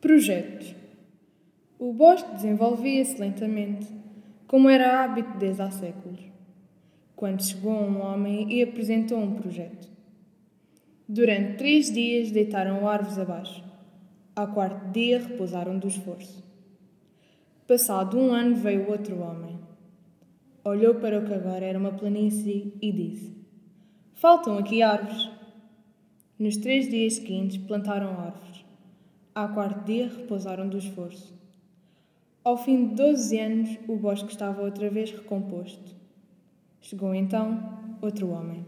Projetos. O bosque desenvolvia-se lentamente, como era hábito desde há séculos, quando chegou um homem e apresentou um projeto. Durante três dias deitaram árvores abaixo. Ao quarto dia repousaram do esforço. Passado um ano veio outro homem. Olhou para o que agora era uma planície e disse: Faltam aqui árvores. Nos três dias seguintes plantaram árvores. Ao quarto dia repousaram do esforço. Ao fim de doze anos, o bosque estava outra vez recomposto. Chegou então outro homem.